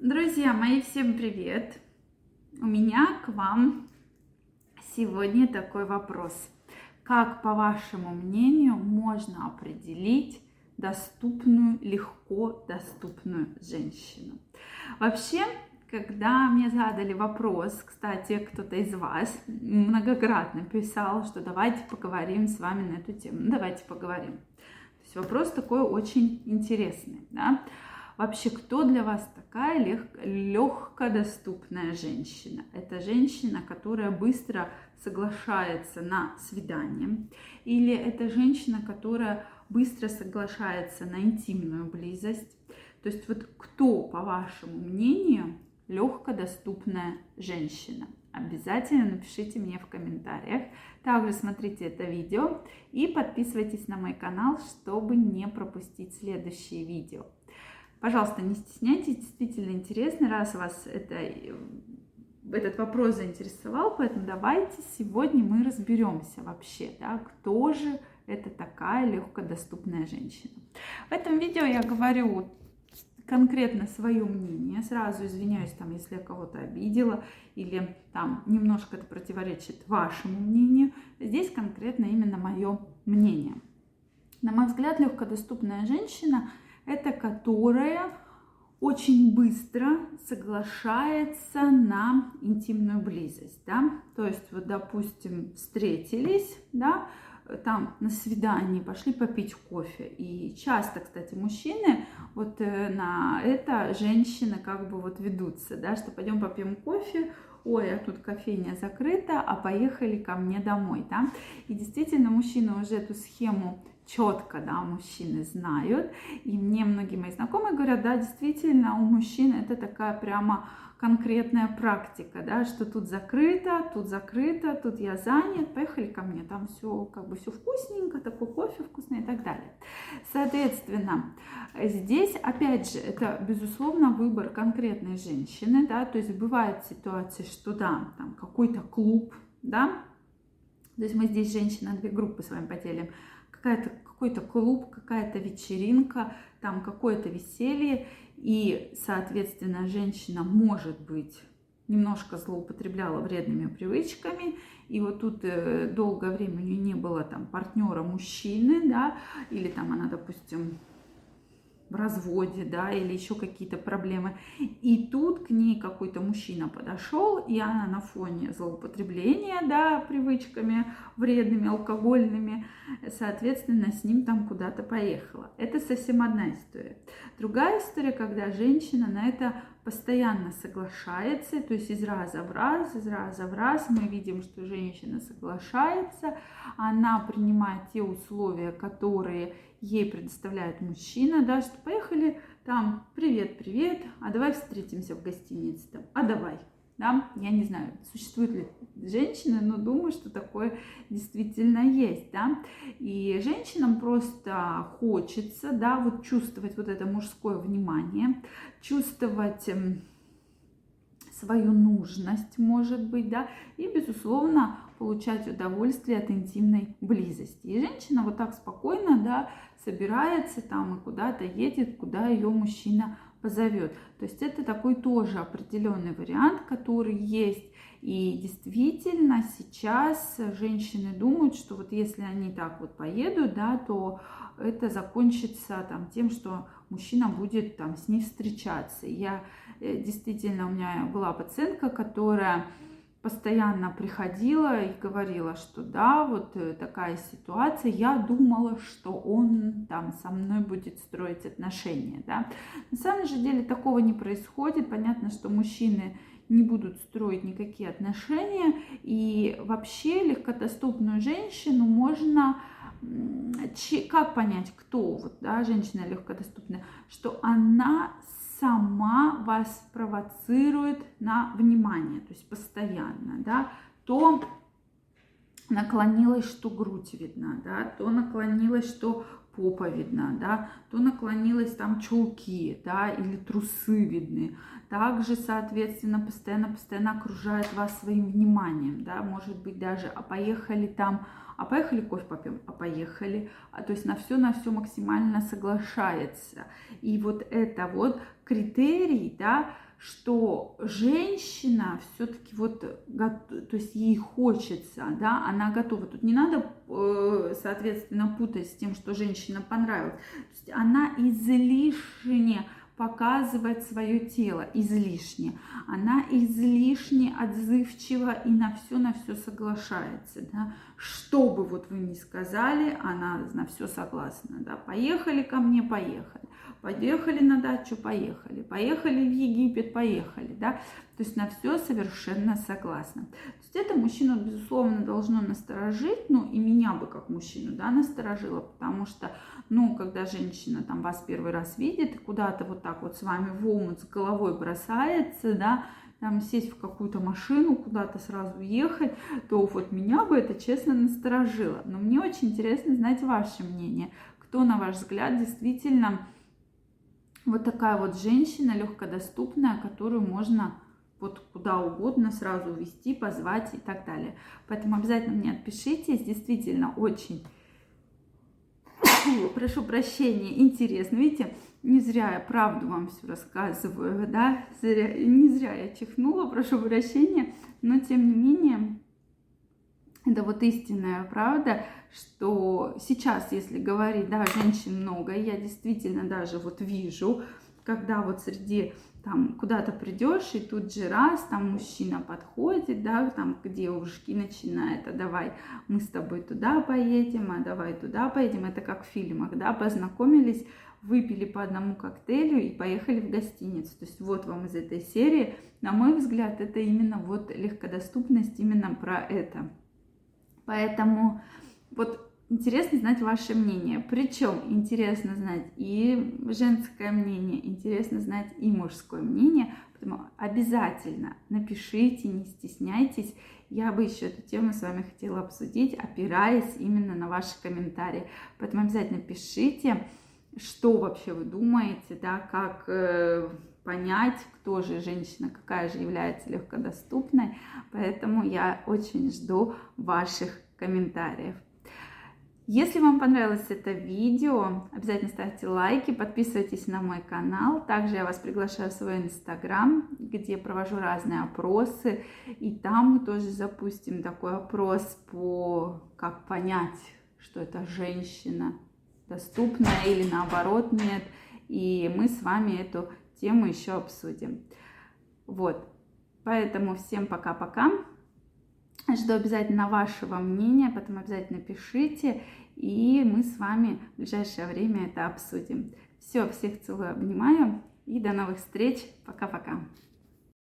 Друзья мои, всем привет! У меня к вам сегодня такой вопрос. Как, по вашему мнению, можно определить доступную, легко доступную женщину? Вообще, когда мне задали вопрос, кстати, кто-то из вас многократно писал, что давайте поговорим с вами на эту тему. Ну, давайте поговорим. То есть вопрос такой очень интересный. Да? Вообще, кто для вас такая лег- легкодоступная женщина? Это женщина, которая быстро соглашается на свидание? Или это женщина, которая быстро соглашается на интимную близость? То есть вот кто, по вашему мнению, легкодоступная женщина. Обязательно напишите мне в комментариях. Также смотрите это видео и подписывайтесь на мой канал, чтобы не пропустить следующие видео. Пожалуйста, не стесняйтесь, действительно интересно, раз вас это, этот вопрос заинтересовал, поэтому давайте сегодня мы разберемся вообще, да, кто же это такая легкодоступная женщина. В этом видео я говорю конкретно свое мнение. Сразу извиняюсь, там, если я кого-то обидела или там немножко это противоречит вашему мнению. Здесь конкретно именно мое мнение. На мой взгляд, легкодоступная женщина – это которая очень быстро соглашается на интимную близость, да, то есть вот, допустим, встретились, да, там на свидание пошли попить кофе. И часто, кстати, мужчины вот э, на это женщины как бы вот ведутся, да, что пойдем попьем кофе, ой, а тут кофейня закрыта, а поехали ко мне домой, да. И действительно, мужчины уже эту схему четко, да, мужчины знают. И мне многие мои знакомые говорят, да, действительно, у мужчин это такая прямо конкретная практика, да, что тут закрыто, тут закрыто, тут я занят, поехали ко мне, там все как бы все вкусненько, такой кофе вкусный и так далее. Соответственно, здесь, опять же, это, безусловно, выбор конкретной женщины, да, то есть бывают ситуации, что да, там какой-то клуб, да, то есть мы здесь женщина две группы с вами поделим, какая-то какой-то клуб, какая-то вечеринка, там какое-то веселье, и, соответственно, женщина, может быть, немножко злоупотребляла вредными привычками, и вот тут э, долгое время у нее не было там партнера мужчины, да, или там она, допустим, в разводе, да, или еще какие-то проблемы. И тут к ней какой-то мужчина подошел, и она на фоне злоупотребления, да, привычками вредными, алкогольными, соответственно, с ним там куда-то поехала. Это совсем одна история. Другая история, когда женщина на это постоянно соглашается, то есть из раза в раз, из раза в раз мы видим, что женщина соглашается, она принимает те условия, которые ей предоставляет мужчина, да, что поехали там, привет, привет, а давай встретимся в гостинице, там, а давай, да, я не знаю, существует ли женщина, но думаю, что такое действительно есть, да, и женщинам просто хочется, да, вот чувствовать вот это мужское внимание, чувствовать эм, свою нужность, может быть, да, и, безусловно, получать удовольствие от интимной близости. И женщина вот так спокойно, да, собирается там и куда-то едет, куда ее мужчина позовет. То есть это такой тоже определенный вариант, который есть. И действительно сейчас женщины думают, что вот если они так вот поедут, да, то это закончится там тем, что мужчина будет там с ней встречаться. Я э, действительно, у меня была пациентка, которая постоянно приходила и говорила, что да, вот э, такая ситуация, я думала, что он там со мной будет строить отношения, да. На самом же деле такого не происходит, понятно, что мужчины не будут строить никакие отношения, и вообще легкодоступную женщину можно как понять, кто вот, да, женщина легкодоступная, что она сама вас провоцирует на внимание, то есть постоянно, да, то наклонилась, что грудь видна, да, то наклонилась, что попа видна, да, то наклонилась там чулки, да, или трусы видны. Также, соответственно, постоянно-постоянно окружает вас своим вниманием, да, может быть даже, а поехали там а поехали кофе попьем, а поехали. А, то есть на все, на все максимально соглашается. И вот это вот критерий, да, что женщина все-таки вот, то есть ей хочется, да, она готова. Тут не надо, э, соответственно, путать с тем, что женщина понравилась. То есть она излишне показывать свое тело излишне. Она излишне отзывчива и на все, на все соглашается. Да? Что бы вот вы ни сказали, она на все согласна. Да? Поехали ко мне, поехали. Поехали на дачу, поехали. Поехали в Египет, поехали. Да? То есть на все совершенно согласна. То есть это мужчину, безусловно, должно насторожить, ну и меня бы как мужчину, да, насторожило, потому что ну, когда женщина там вас первый раз видит куда-то вот так вот с вами в омут с головой бросается, да, там сесть в какую-то машину, куда-то сразу ехать, то вот меня бы это честно насторожило. Но мне очень интересно знать ваше мнение. Кто, на ваш взгляд, действительно вот такая вот женщина легкодоступная, которую можно вот куда угодно сразу увести, позвать и так далее. Поэтому обязательно мне отпишитесь, действительно очень прошу прощения, интересно. Видите, не зря я правду вам все рассказываю, да, зря, не зря я чихнула, прошу прощения, но тем не менее, это вот истинная правда, что сейчас, если говорить, да, женщин много, я действительно даже вот вижу, когда вот среди там куда-то придешь, и тут же раз, там мужчина подходит, да, там к девушке начинает, а давай мы с тобой туда поедем, а давай туда поедем. Это как в фильмах, да, познакомились, выпили по одному коктейлю и поехали в гостиницу. То есть вот вам из этой серии, на мой взгляд, это именно вот легкодоступность, именно про это. Поэтому вот интересно знать ваше мнение. Причем интересно знать и женское мнение, интересно знать и мужское мнение. Поэтому обязательно напишите, не стесняйтесь. Я бы еще эту тему с вами хотела обсудить, опираясь именно на ваши комментарии. Поэтому обязательно пишите, что вообще вы думаете, да, как э, понять, кто же женщина, какая же является легкодоступной. Поэтому я очень жду ваших комментариев. Если вам понравилось это видео, обязательно ставьте лайки, подписывайтесь на мой канал. Также я вас приглашаю в свой инстаграм, где провожу разные опросы. И там мы тоже запустим такой опрос по как понять, что это женщина доступная или наоборот нет. И мы с вами эту тему еще обсудим. Вот. Поэтому всем пока-пока. Жду обязательно вашего мнения, потом обязательно пишите, и мы с вами в ближайшее время это обсудим. Все, всех целую, обнимаю, и до новых встреч. Пока-пока.